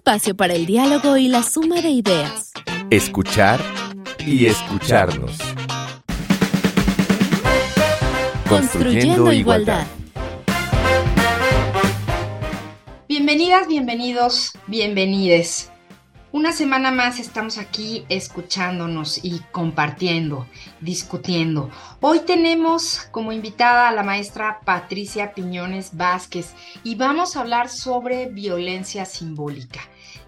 espacio para el diálogo y la suma de ideas. Escuchar y escucharnos. Construyendo igualdad. Bienvenidas, bienvenidos, bienvenides. Una semana más estamos aquí escuchándonos y compartiendo, discutiendo. Hoy tenemos como invitada a la maestra Patricia Piñones Vázquez y vamos a hablar sobre violencia simbólica.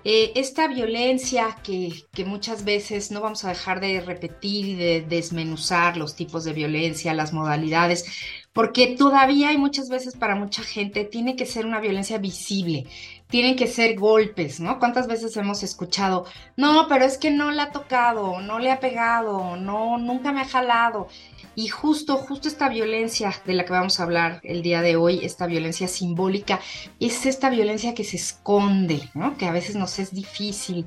Eh, esta violencia que, que, muchas veces no vamos a dejar de repetir y de desmenuzar los tipos de violencia, las modalidades, porque todavía hay muchas veces para mucha gente tiene que ser una violencia visible, tienen que ser golpes, ¿no? ¿Cuántas veces hemos escuchado, no, pero es que no le ha tocado, no le ha pegado, no, nunca me ha jalado? Y justo, justo esta violencia de la que vamos a hablar el día de hoy, esta violencia simbólica, es esta violencia que se esconde, ¿no? Que a veces nos es difícil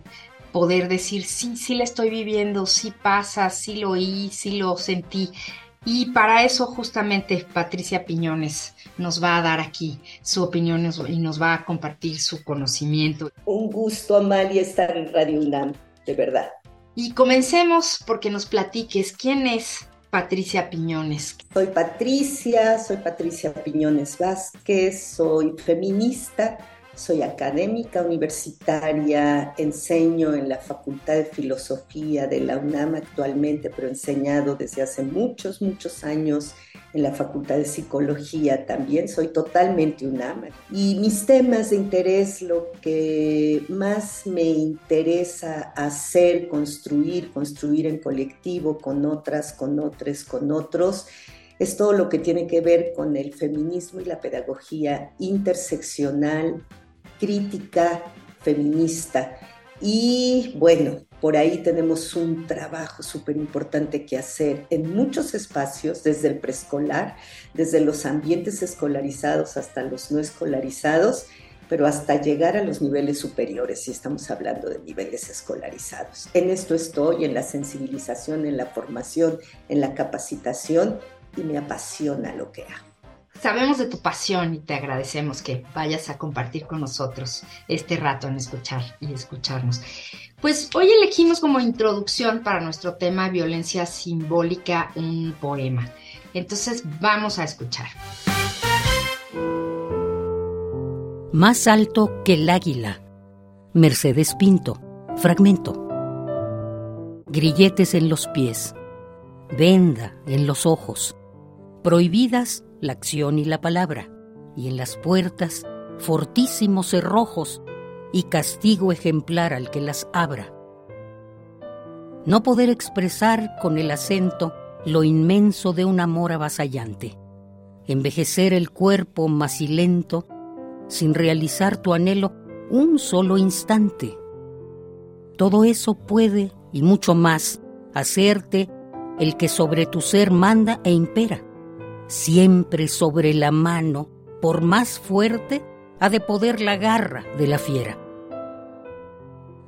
poder decir, sí, sí la estoy viviendo, sí pasa, sí lo oí, sí lo sentí. Y para eso justamente Patricia Piñones nos va a dar aquí su opinión y nos va a compartir su conocimiento. Un gusto, Amalia, estar en Radio UNAM, de verdad. Y comencemos porque nos platiques quién es Patricia Piñones. Soy Patricia, soy Patricia Piñones Vázquez, soy feminista soy académica universitaria, enseño en la Facultad de Filosofía de la UNAM actualmente, pero he enseñado desde hace muchos, muchos años en la Facultad de Psicología también. Soy totalmente UNAM. Y mis temas de interés, lo que más me interesa hacer, construir, construir en colectivo, con otras, con otros, con otros, es todo lo que tiene que ver con el feminismo y la pedagogía interseccional crítica feminista. Y bueno, por ahí tenemos un trabajo súper importante que hacer en muchos espacios, desde el preescolar, desde los ambientes escolarizados hasta los no escolarizados, pero hasta llegar a los niveles superiores, si estamos hablando de niveles escolarizados. En esto estoy, en la sensibilización, en la formación, en la capacitación, y me apasiona lo que hago. Sabemos de tu pasión y te agradecemos que vayas a compartir con nosotros este rato en escuchar y escucharnos. Pues hoy elegimos como introducción para nuestro tema violencia simbólica un poema. Entonces vamos a escuchar. Más alto que el águila. Mercedes Pinto. Fragmento. Grilletes en los pies. Venda en los ojos. Prohibidas la acción y la palabra, y en las puertas fortísimos cerrojos y castigo ejemplar al que las abra. No poder expresar con el acento lo inmenso de un amor avasallante, envejecer el cuerpo macilento sin realizar tu anhelo un solo instante. Todo eso puede, y mucho más, hacerte el que sobre tu ser manda e impera siempre sobre la mano, por más fuerte, ha de poder la garra de la fiera.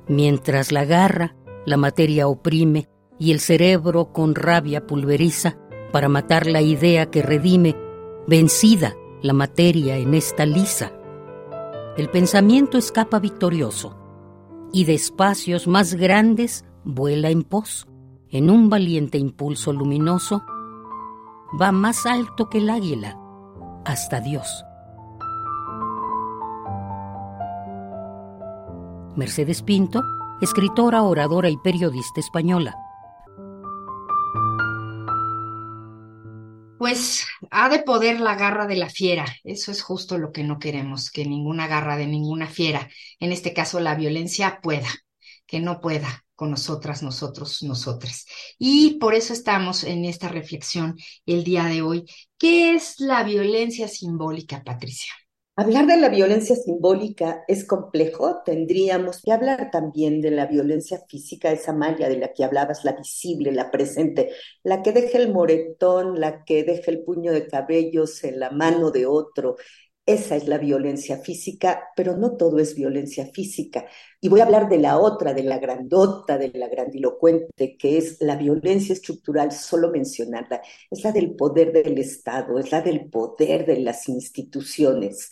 Mientras la garra, la materia oprime y el cerebro con rabia pulveriza para matar la idea que redime, vencida la materia en esta lisa. El pensamiento escapa victorioso y de espacios más grandes vuela en pos, en un valiente impulso luminoso va más alto que el águila, hasta Dios. Mercedes Pinto, escritora, oradora y periodista española. Pues ha de poder la garra de la fiera. Eso es justo lo que no queremos, que ninguna garra de ninguna fiera, en este caso la violencia, pueda, que no pueda con nosotras, nosotros, nosotras. Y por eso estamos en esta reflexión el día de hoy. ¿Qué es la violencia simbólica, Patricia? Hablar de la violencia simbólica es complejo. Tendríamos que hablar también de la violencia física, esa malla de la que hablabas, la visible, la presente, la que deja el moretón, la que deja el puño de cabellos en la mano de otro, esa es la violencia física, pero no todo es violencia física. Y voy a hablar de la otra, de la grandota, de la grandilocuente, que es la violencia estructural, solo mencionarla. Es la del poder del Estado, es la del poder de las instituciones.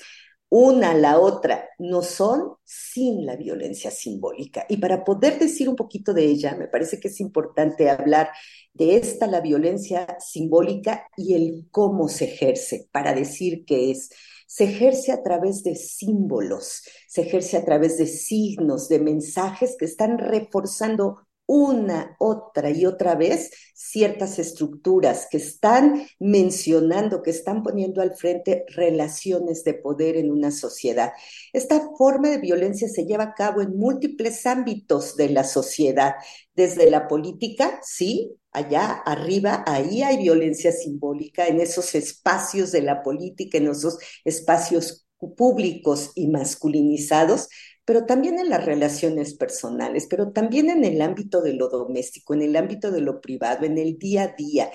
una la otra no son sin la violencia simbólica. Y para poder decir un poquito de ella, me parece que es importante hablar de esta, la violencia simbólica y el cómo se ejerce, para decir qué es. Se ejerce a través de símbolos, se ejerce a través de signos, de mensajes que están reforzando una, otra y otra vez ciertas estructuras que están mencionando, que están poniendo al frente relaciones de poder en una sociedad. Esta forma de violencia se lleva a cabo en múltiples ámbitos de la sociedad, desde la política, sí, allá arriba, ahí hay violencia simbólica en esos espacios de la política, en esos espacios públicos y masculinizados, pero también en las relaciones personales, pero también en el ámbito de lo doméstico, en el ámbito de lo privado, en el día a día.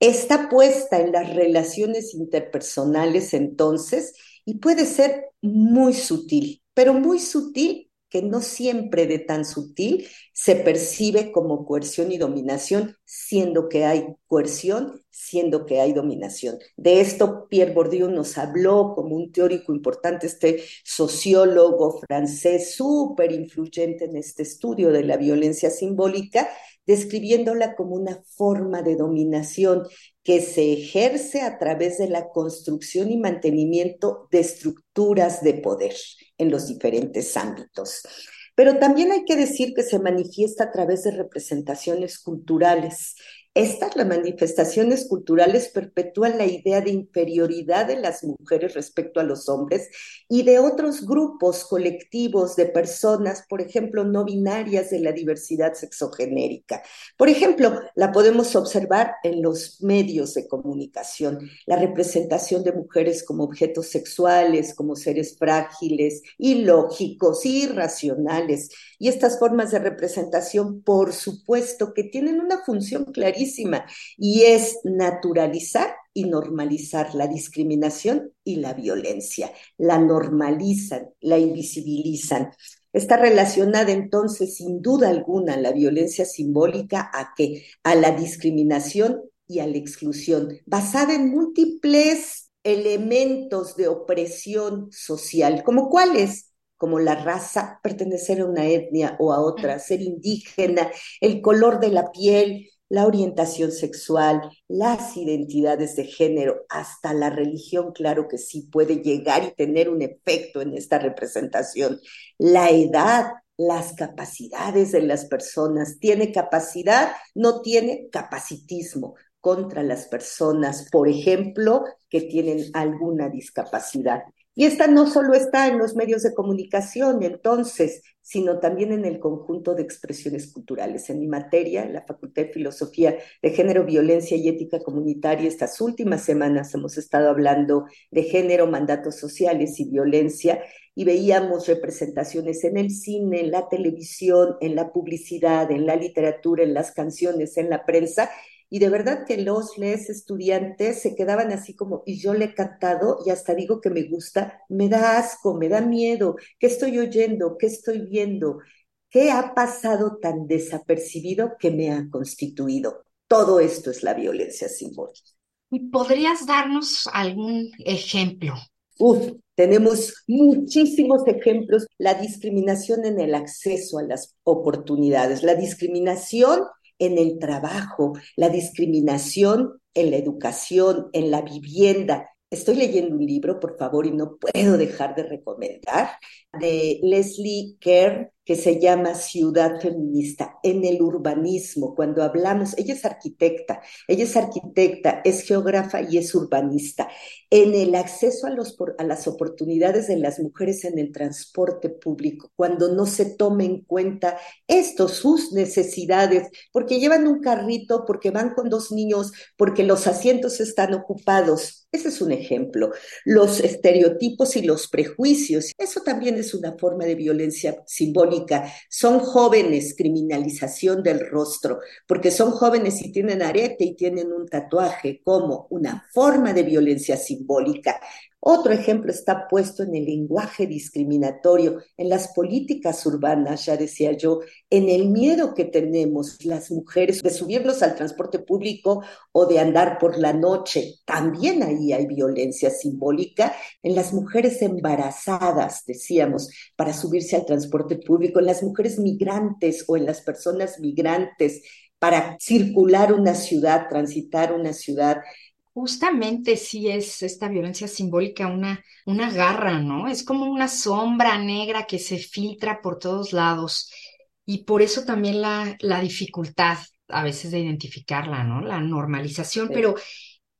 Está puesta en las relaciones interpersonales entonces y puede ser muy sutil, pero muy sutil que no siempre de tan sutil se percibe como coerción y dominación, siendo que hay coerción, siendo que hay dominación. De esto Pierre Bourdieu nos habló como un teórico importante, este sociólogo francés súper influyente en este estudio de la violencia simbólica, describiéndola como una forma de dominación que se ejerce a través de la construcción y mantenimiento de estructuras de poder en los diferentes ámbitos. Pero también hay que decir que se manifiesta a través de representaciones culturales estas, las manifestaciones culturales, perpetúan la idea de inferioridad de las mujeres respecto a los hombres y de otros grupos colectivos de personas, por ejemplo, no binarias de la diversidad sexogenérica. Por ejemplo, la podemos observar en los medios de comunicación, la representación de mujeres como objetos sexuales, como seres frágiles, ilógicos, irracionales. Y estas formas de representación, por supuesto, que tienen una función clarísima y es naturalizar y normalizar la discriminación y la violencia. La normalizan, la invisibilizan. Está relacionada entonces, sin duda alguna, la violencia simbólica a qué? A la discriminación y a la exclusión, basada en múltiples elementos de opresión social, como cuáles, como la raza, pertenecer a una etnia o a otra, ser indígena, el color de la piel, la orientación sexual, las identidades de género, hasta la religión, claro que sí puede llegar y tener un efecto en esta representación. La edad, las capacidades de las personas. ¿Tiene capacidad? No tiene capacitismo contra las personas, por ejemplo, que tienen alguna discapacidad. Y esta no solo está en los medios de comunicación, entonces, sino también en el conjunto de expresiones culturales. En mi materia, en la Facultad de Filosofía de Género, Violencia y Ética Comunitaria, estas últimas semanas hemos estado hablando de género, mandatos sociales y violencia, y veíamos representaciones en el cine, en la televisión, en la publicidad, en la literatura, en las canciones, en la prensa, y de verdad que los les estudiantes se quedaban así como, y yo le he cantado y hasta digo que me gusta, me da asco, me da miedo, ¿qué estoy oyendo? ¿Qué estoy viendo? ¿Qué ha pasado tan desapercibido que me ha constituido? Todo esto es la violencia simbólica. ¿Y podrías darnos algún ejemplo? Uf, tenemos muchísimos ejemplos. La discriminación en el acceso a las oportunidades, la discriminación en el trabajo, la discriminación en la educación, en la vivienda. Estoy leyendo un libro, por favor, y no puedo dejar de recomendar, de Leslie Kerr, que se llama Ciudad Feminista, en el urbanismo, cuando hablamos, ella es arquitecta, ella es arquitecta, es geógrafa y es urbanista, en el acceso a, los, a las oportunidades de las mujeres en el transporte público, cuando no se tome en cuenta esto, sus necesidades, porque llevan un carrito, porque van con dos niños, porque los asientos están ocupados. Ese es un ejemplo. Los estereotipos y los prejuicios, eso también es una forma de violencia simbólica. Son jóvenes, criminalización del rostro, porque son jóvenes y tienen arete y tienen un tatuaje como una forma de violencia simbólica. Otro ejemplo está puesto en el lenguaje discriminatorio, en las políticas urbanas, ya decía yo, en el miedo que tenemos las mujeres de subirnos al transporte público o de andar por la noche. También ahí hay violencia simbólica en las mujeres embarazadas, decíamos, para subirse al transporte público, en las mujeres migrantes o en las personas migrantes para circular una ciudad, transitar una ciudad justamente sí es esta violencia simbólica una, una garra, ¿no? Es como una sombra negra que se filtra por todos lados y por eso también la, la dificultad a veces de identificarla, ¿no? La normalización, pero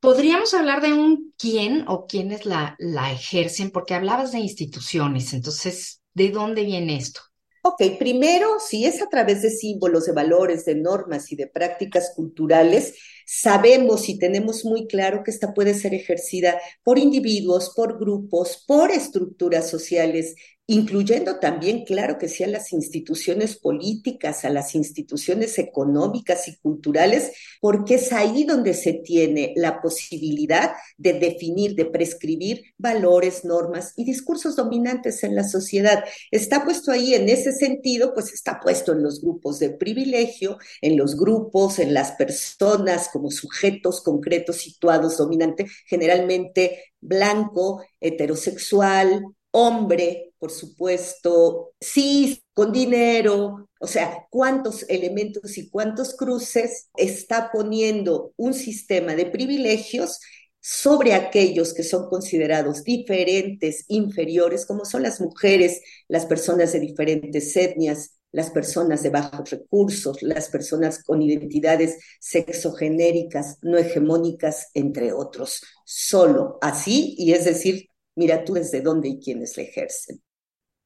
podríamos hablar de un quién o quiénes la, la ejercen, porque hablabas de instituciones, entonces, ¿de dónde viene esto? Ok, primero, si es a través de símbolos, de valores, de normas y de prácticas culturales, sabemos y tenemos muy claro que esta puede ser ejercida por individuos, por grupos, por estructuras sociales incluyendo también, claro que sí, a las instituciones políticas, a las instituciones económicas y culturales, porque es ahí donde se tiene la posibilidad de definir, de prescribir valores, normas y discursos dominantes en la sociedad. Está puesto ahí en ese sentido, pues está puesto en los grupos de privilegio, en los grupos, en las personas como sujetos concretos situados dominante, generalmente blanco, heterosexual, hombre, por supuesto, sí, con dinero, o sea, cuántos elementos y cuántos cruces está poniendo un sistema de privilegios sobre aquellos que son considerados diferentes, inferiores, como son las mujeres, las personas de diferentes etnias, las personas de bajos recursos, las personas con identidades sexogenéricas, no hegemónicas, entre otros. Solo así, y es decir, mira tú desde dónde y quiénes le ejercen.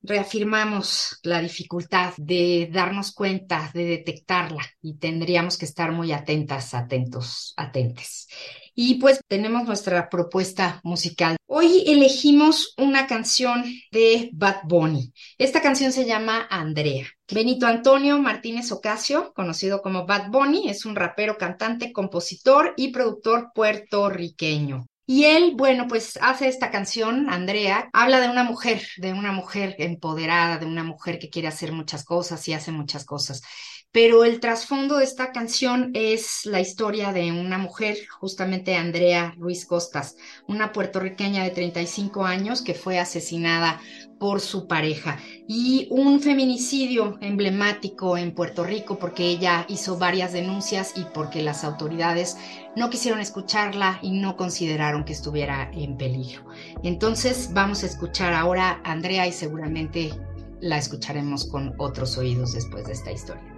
Reafirmamos la dificultad de darnos cuenta, de detectarla y tendríamos que estar muy atentas, atentos, atentes. Y pues tenemos nuestra propuesta musical. Hoy elegimos una canción de Bad Bunny. Esta canción se llama Andrea. Benito Antonio Martínez Ocasio, conocido como Bad Bunny, es un rapero, cantante, compositor y productor puertorriqueño. Y él, bueno, pues hace esta canción, Andrea, habla de una mujer, de una mujer empoderada, de una mujer que quiere hacer muchas cosas y hace muchas cosas pero el trasfondo de esta canción es la historia de una mujer, justamente Andrea Ruiz Costas, una puertorriqueña de 35 años que fue asesinada por su pareja y un feminicidio emblemático en Puerto Rico porque ella hizo varias denuncias y porque las autoridades no quisieron escucharla y no consideraron que estuviera en peligro. Entonces vamos a escuchar ahora a Andrea y seguramente la escucharemos con otros oídos después de esta historia.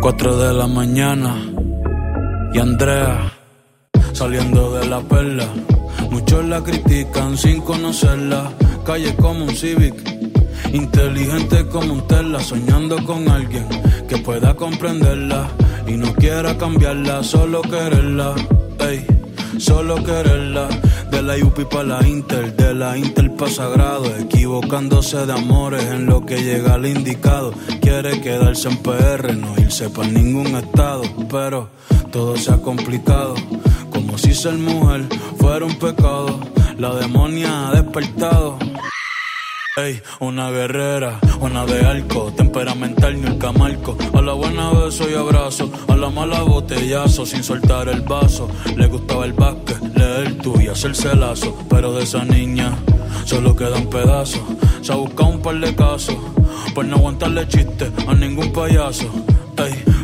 4 de la mañana y Andrea saliendo de la perla. Muchos la critican sin conocerla. Calle como un Civic, inteligente como un Tesla, soñando con alguien que pueda comprenderla y no quiera cambiarla, solo quererla. Ey, solo quererla. De la UPI para la Inter, de la Inter para Sagrado, equivocándose de amores en lo que llega al indicado. Quiere quedarse en PR, no irse para ningún estado, pero todo se ha complicado. Como si ser mujer fuera un pecado, la demonia ha despertado. Ey, una guerrera, una de arco, temperamental ni el camarco. A la buena beso y abrazo, a la mala botellazo, sin soltar el vaso. Le gustaba el básquet, leer tú y hacerse lazo. Pero de esa niña solo queda un pedazo. Se ha buscado un par de casos, por no aguantarle chiste a ningún payaso. Ey,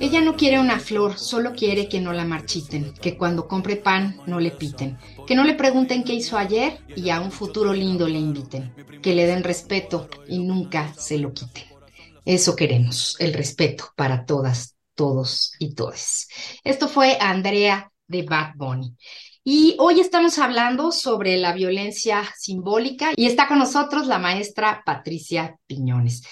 Ella no quiere una flor, solo quiere que no la marchiten, que cuando compre pan no le piten, que no le pregunten qué hizo ayer y a un futuro lindo le inviten, que le den respeto y nunca se lo quiten. Eso queremos, el respeto para todas, todos y todes. Esto fue Andrea de Bad Bunny. Y hoy estamos hablando sobre la violencia simbólica y está con nosotros la maestra Patricia Piñones.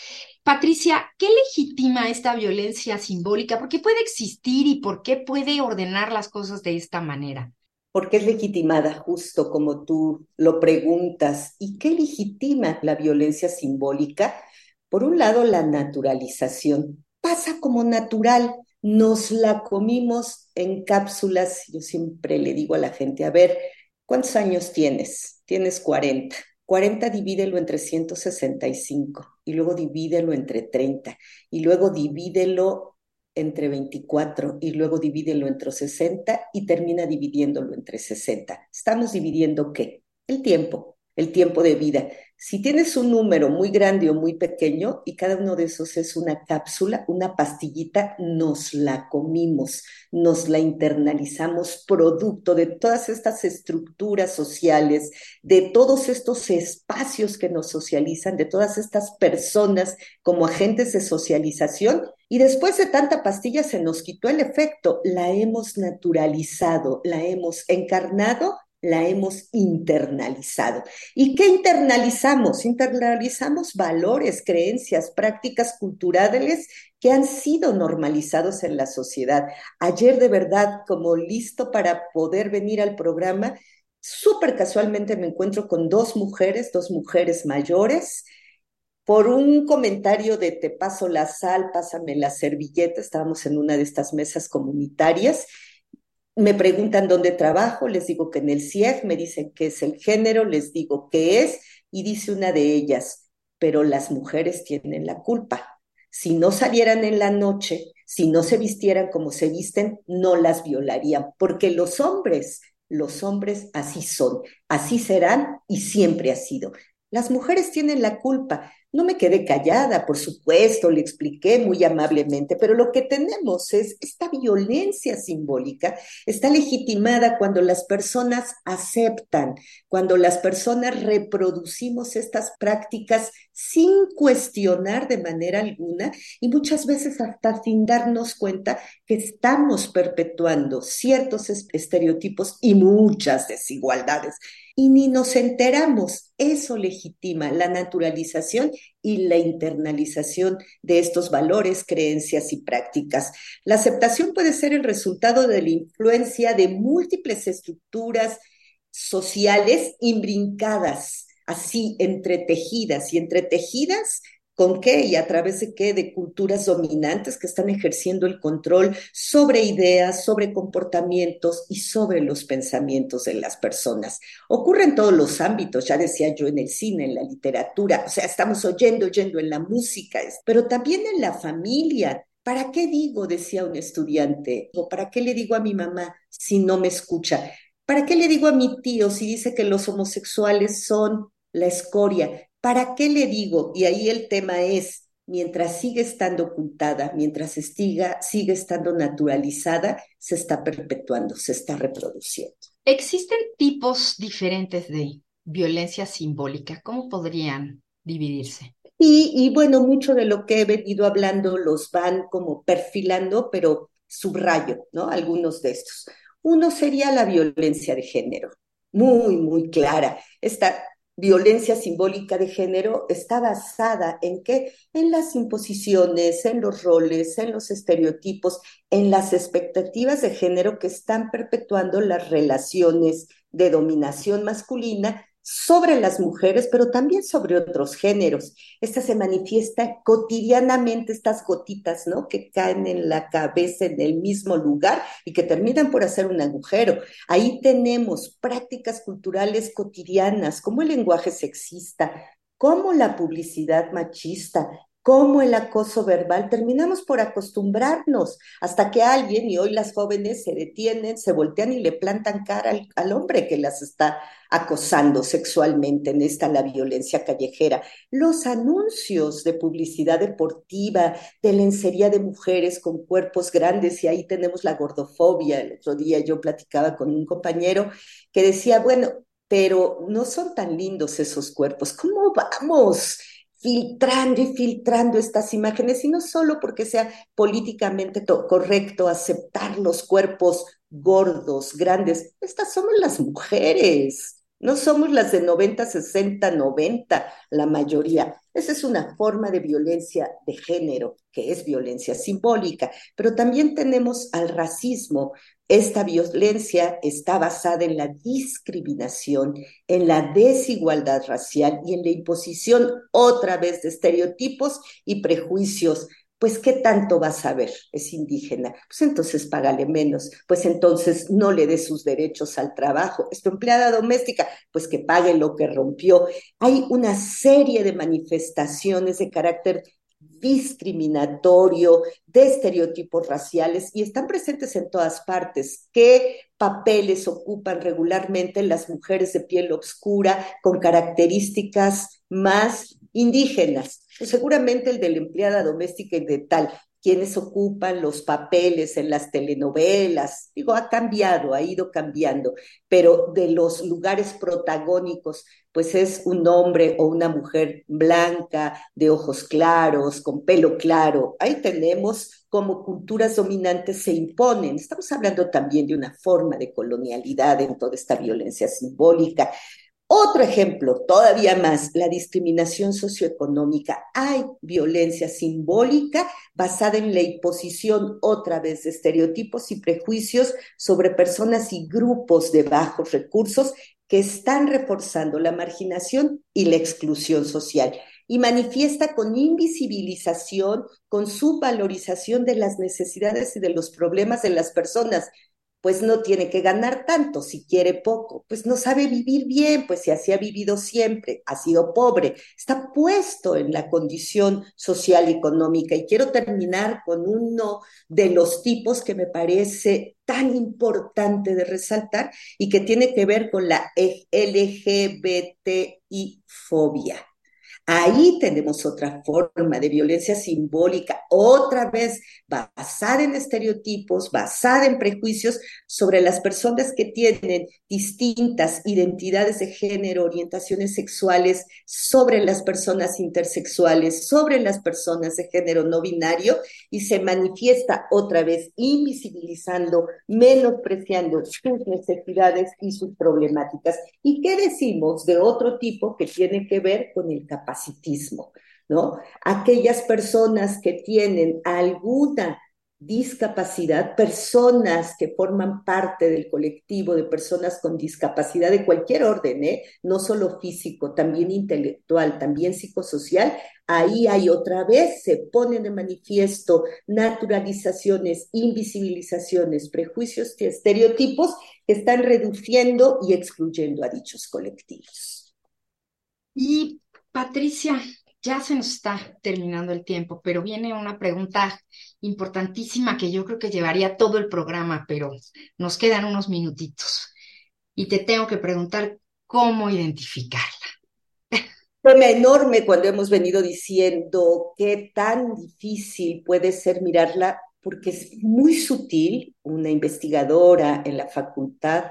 Patricia, ¿qué legitima esta violencia simbólica? ¿Por qué puede existir y por qué puede ordenar las cosas de esta manera? Porque es legitimada, justo como tú lo preguntas. ¿Y qué legitima la violencia simbólica? Por un lado, la naturalización. Pasa como natural nos la comimos en cápsulas. Yo siempre le digo a la gente, a ver, ¿cuántos años tienes? Tienes 40. 40 divídelo entre 165 y luego divídelo entre 30 y luego divídelo entre 24 y luego divídelo entre 60 y termina dividiéndolo entre 60. ¿Estamos dividiendo qué? El tiempo, el tiempo de vida. Si tienes un número muy grande o muy pequeño y cada uno de esos es una cápsula, una pastillita, nos la comimos, nos la internalizamos producto de todas estas estructuras sociales, de todos estos espacios que nos socializan, de todas estas personas como agentes de socialización. Y después de tanta pastilla se nos quitó el efecto, la hemos naturalizado, la hemos encarnado la hemos internalizado. ¿Y qué internalizamos? Internalizamos valores, creencias, prácticas culturales que han sido normalizados en la sociedad. Ayer de verdad, como listo para poder venir al programa, súper casualmente me encuentro con dos mujeres, dos mujeres mayores, por un comentario de te paso la sal, pásame la servilleta, estábamos en una de estas mesas comunitarias me preguntan dónde trabajo, les digo que en el CIEG, me dicen qué es el género, les digo qué es, y dice una de ellas, pero las mujeres tienen la culpa. Si no salieran en la noche, si no se vistieran como se visten, no las violarían, porque los hombres, los hombres así son, así serán y siempre ha sido. Las mujeres tienen la culpa. No me quedé callada, por supuesto, le expliqué muy amablemente, pero lo que tenemos es esta violencia simbólica, está legitimada cuando las personas aceptan, cuando las personas reproducimos estas prácticas sin cuestionar de manera alguna y muchas veces hasta sin darnos cuenta que estamos perpetuando ciertos estereotipos y muchas desigualdades y ni nos enteramos. Eso legitima la naturalización y la internalización de estos valores, creencias y prácticas. La aceptación puede ser el resultado de la influencia de múltiples estructuras sociales imbrincadas, así entretejidas y entretejidas ¿Con qué y a través de qué? De culturas dominantes que están ejerciendo el control sobre ideas, sobre comportamientos y sobre los pensamientos de las personas. Ocurre en todos los ámbitos, ya decía yo, en el cine, en la literatura, o sea, estamos oyendo, oyendo en la música, pero también en la familia. ¿Para qué digo, decía un estudiante, o para qué le digo a mi mamá si no me escucha? ¿Para qué le digo a mi tío si dice que los homosexuales son la escoria? ¿Para qué le digo? Y ahí el tema es, mientras sigue estando ocultada, mientras estiga, sigue estando naturalizada, se está perpetuando, se está reproduciendo. ¿Existen tipos diferentes de violencia simbólica? ¿Cómo podrían dividirse? Y, y bueno, mucho de lo que he venido hablando los van como perfilando, pero subrayo, ¿no? Algunos de estos. Uno sería la violencia de género, muy, muy clara. Esta violencia simbólica de género está basada en qué? En las imposiciones, en los roles, en los estereotipos, en las expectativas de género que están perpetuando las relaciones de dominación masculina sobre las mujeres, pero también sobre otros géneros. Esta se manifiesta cotidianamente, estas gotitas, ¿no? Que caen en la cabeza en el mismo lugar y que terminan por hacer un agujero. Ahí tenemos prácticas culturales cotidianas, como el lenguaje sexista, como la publicidad machista, como el acoso verbal, terminamos por acostumbrarnos hasta que alguien, y hoy las jóvenes se detienen, se voltean y le plantan cara al, al, hombre que las está acosando sexualmente en esta la violencia callejera. Los anuncios de publicidad deportiva, de lencería de mujeres con cuerpos grandes, y ahí tenemos la gordofobia. El otro día yo platicaba con un compañero que decía, bueno, pero no son tan lindos esos cuerpos. ¿Cómo vamos? Filtrando y filtrando estas imágenes, y no solo porque sea políticamente correcto aceptar los cuerpos gordos, grandes, estas somos las mujeres, no somos las de 90, 60, 90, la mayoría. Esa es una forma de violencia de género, que es violencia simbólica, pero también tenemos al racismo, esta violencia está basada en la discriminación, en la desigualdad racial y en la imposición otra vez de estereotipos y prejuicios. Pues, ¿qué tanto vas a ver? Es indígena. Pues entonces págale menos. Pues entonces no le dé sus derechos al trabajo. Es tu empleada doméstica. Pues que pague lo que rompió. Hay una serie de manifestaciones de carácter discriminatorio, de estereotipos raciales y están presentes en todas partes. ¿Qué papeles ocupan regularmente las mujeres de piel oscura con características más indígenas? Pues seguramente el de la empleada doméstica y de tal, quienes ocupan los papeles en las telenovelas. Digo, ha cambiado, ha ido cambiando, pero de los lugares protagónicos, pues es un hombre o una mujer blanca, de ojos claros, con pelo claro. Ahí tenemos cómo culturas dominantes se imponen. Estamos hablando también de una forma de colonialidad en toda esta violencia simbólica. Otro ejemplo, todavía más, la discriminación socioeconómica. Hay violencia simbólica basada en la imposición otra vez de estereotipos y prejuicios sobre personas y grupos de bajos recursos que están reforzando la marginación y la exclusión social y manifiesta con invisibilización, con subvalorización de las necesidades y de los problemas de las personas, pues no tiene que ganar tanto, si quiere poco, pues no sabe vivir bien, pues si así ha vivido siempre, ha sido pobre, está puesto en la condición social y económica. Y quiero terminar con uno de los tipos que me parece tan importante de resaltar y que tiene que ver con la LGBTI fobia. Ahí tenemos otra forma de violencia simbólica, otra vez basada en estereotipos, basada en prejuicios sobre las personas que tienen distintas identidades de género, orientaciones sexuales, sobre las personas intersexuales, sobre las personas de género no binario y se manifiesta otra vez invisibilizando, menospreciando sus necesidades y sus problemáticas. ¿Y qué decimos de otro tipo que tiene que ver con el capacitismo? ¿No? Aquellas personas que tienen alguna discapacidad, personas que forman parte del colectivo de personas con discapacidad de cualquier orden, ¿eh? no solo físico, también intelectual, también psicosocial, ahí hay otra vez, se ponen de manifiesto naturalizaciones, invisibilizaciones, prejuicios y estereotipos que están reduciendo y excluyendo a dichos colectivos. Y Patricia, ya se nos está terminando el tiempo, pero viene una pregunta importantísima que yo creo que llevaría todo el programa, pero nos quedan unos minutitos. Y te tengo que preguntar cómo identificarla. Fue enorme cuando hemos venido diciendo qué tan difícil puede ser mirarla, porque es muy sutil. Una investigadora en la facultad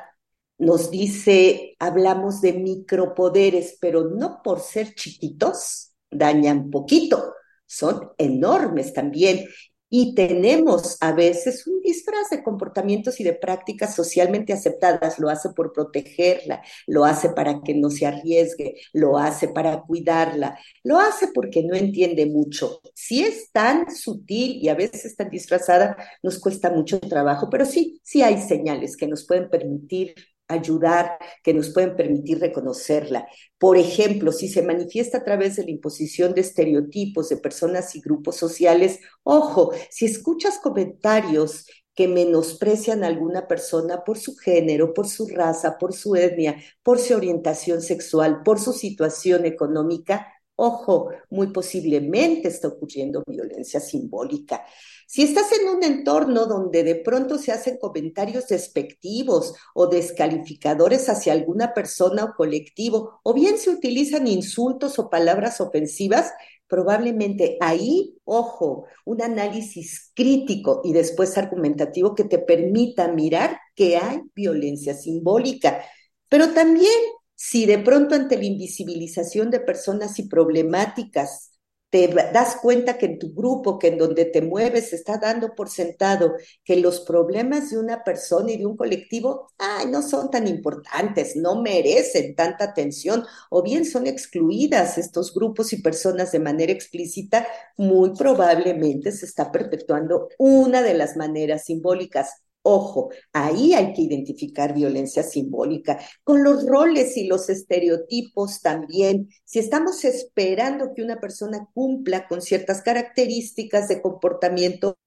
nos dice, hablamos de micropoderes, pero no por ser chiquitos, dañan poquito, son enormes también. Y tenemos a veces un disfraz de comportamientos y de prácticas socialmente aceptadas. Lo hace por protegerla, lo hace para que no se arriesgue, lo hace para cuidarla, lo hace porque no entiende mucho. Si es tan sutil y a veces tan disfrazada, nos cuesta mucho trabajo, pero sí, sí hay señales que nos pueden permitir ayudar, que nos pueden permitir reconocerla. Por ejemplo, si se manifiesta a través de la imposición de estereotipos de personas y grupos sociales, ojo, si escuchas comentarios que menosprecian a alguna persona por su género, por su raza, por su etnia, por su orientación sexual, por su situación económica, Ojo, muy posiblemente está ocurriendo violencia simbólica. Si estás en un entorno donde de pronto se hacen comentarios despectivos o descalificadores hacia alguna persona o colectivo, o bien se utilizan insultos o palabras ofensivas, probablemente ahí, ojo, un análisis crítico y después argumentativo que te permita mirar que hay violencia simbólica. Pero también si de pronto ante la invisibilización de personas y problemáticas te das cuenta que en tu grupo, que en donde te mueves, está dando por sentado que los problemas de una persona y de un colectivo, ay, no son tan importantes, no merecen tanta atención, o bien son excluidas estos grupos y personas de manera explícita, muy probablemente se está perpetuando una de las maneras simbólicas Ojo, ahí hay que identificar violencia simbólica. Con los roles y los estereotipos también. Si estamos esperando que una persona cumpla con ciertas características de comportamiento,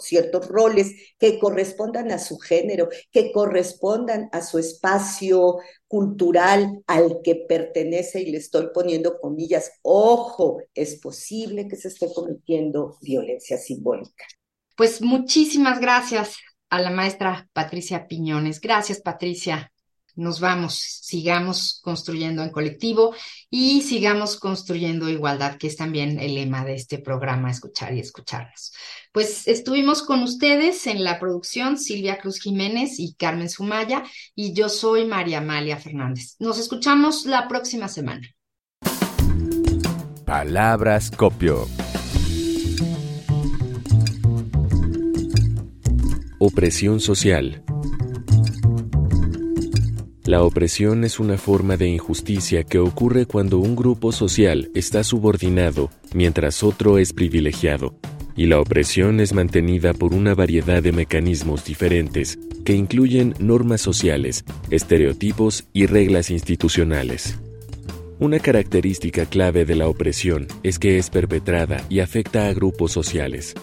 ciertos roles que correspondan a su género, que correspondan a su espacio cultural al que pertenece y le estoy poniendo comillas, ojo, es posible que se esté cometiendo violencia simbólica. Pues muchísimas gracias, a la maestra Patricia Piñones. Gracias, Patricia. Nos vamos, sigamos construyendo en colectivo y sigamos construyendo igualdad, que es también el lema de este programa, escuchar y escucharnos. Pues estuvimos con ustedes en la producción Silvia Cruz Jiménez y Carmen Sumaya y yo soy María Amalia Fernández. Nos escuchamos la próxima semana. Palabras copio. Opresión social. La opresión es una forma de injusticia que ocurre cuando un grupo social está subordinado mientras otro es privilegiado, y la opresión es mantenida por una variedad de mecanismos diferentes que incluyen normas sociales, estereotipos y reglas institucionales. Una característica clave de la opresión es que es perpetrada y afecta a grupos sociales.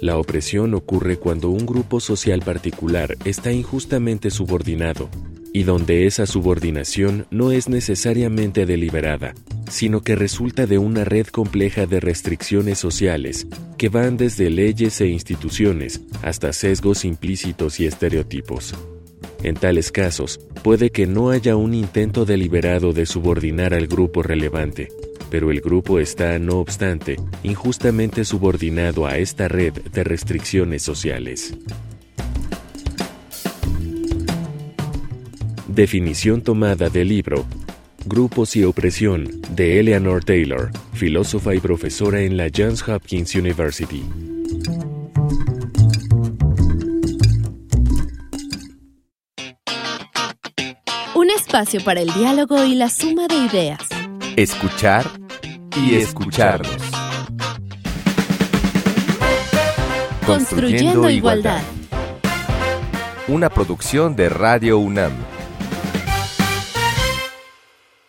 La opresión ocurre cuando un grupo social particular está injustamente subordinado y donde esa subordinación no es necesariamente deliberada, sino que resulta de una red compleja de restricciones sociales que van desde leyes e instituciones hasta sesgos implícitos y estereotipos. En tales casos, puede que no haya un intento deliberado de subordinar al grupo relevante, pero el grupo está, no obstante, injustamente subordinado a esta red de restricciones sociales. Definición tomada del libro Grupos y opresión de Eleanor Taylor, filósofa y profesora en la Johns Hopkins University. Un espacio para el diálogo y la suma de ideas Escuchar y escucharnos. Construyendo igualdad. Una producción de Radio UNAM.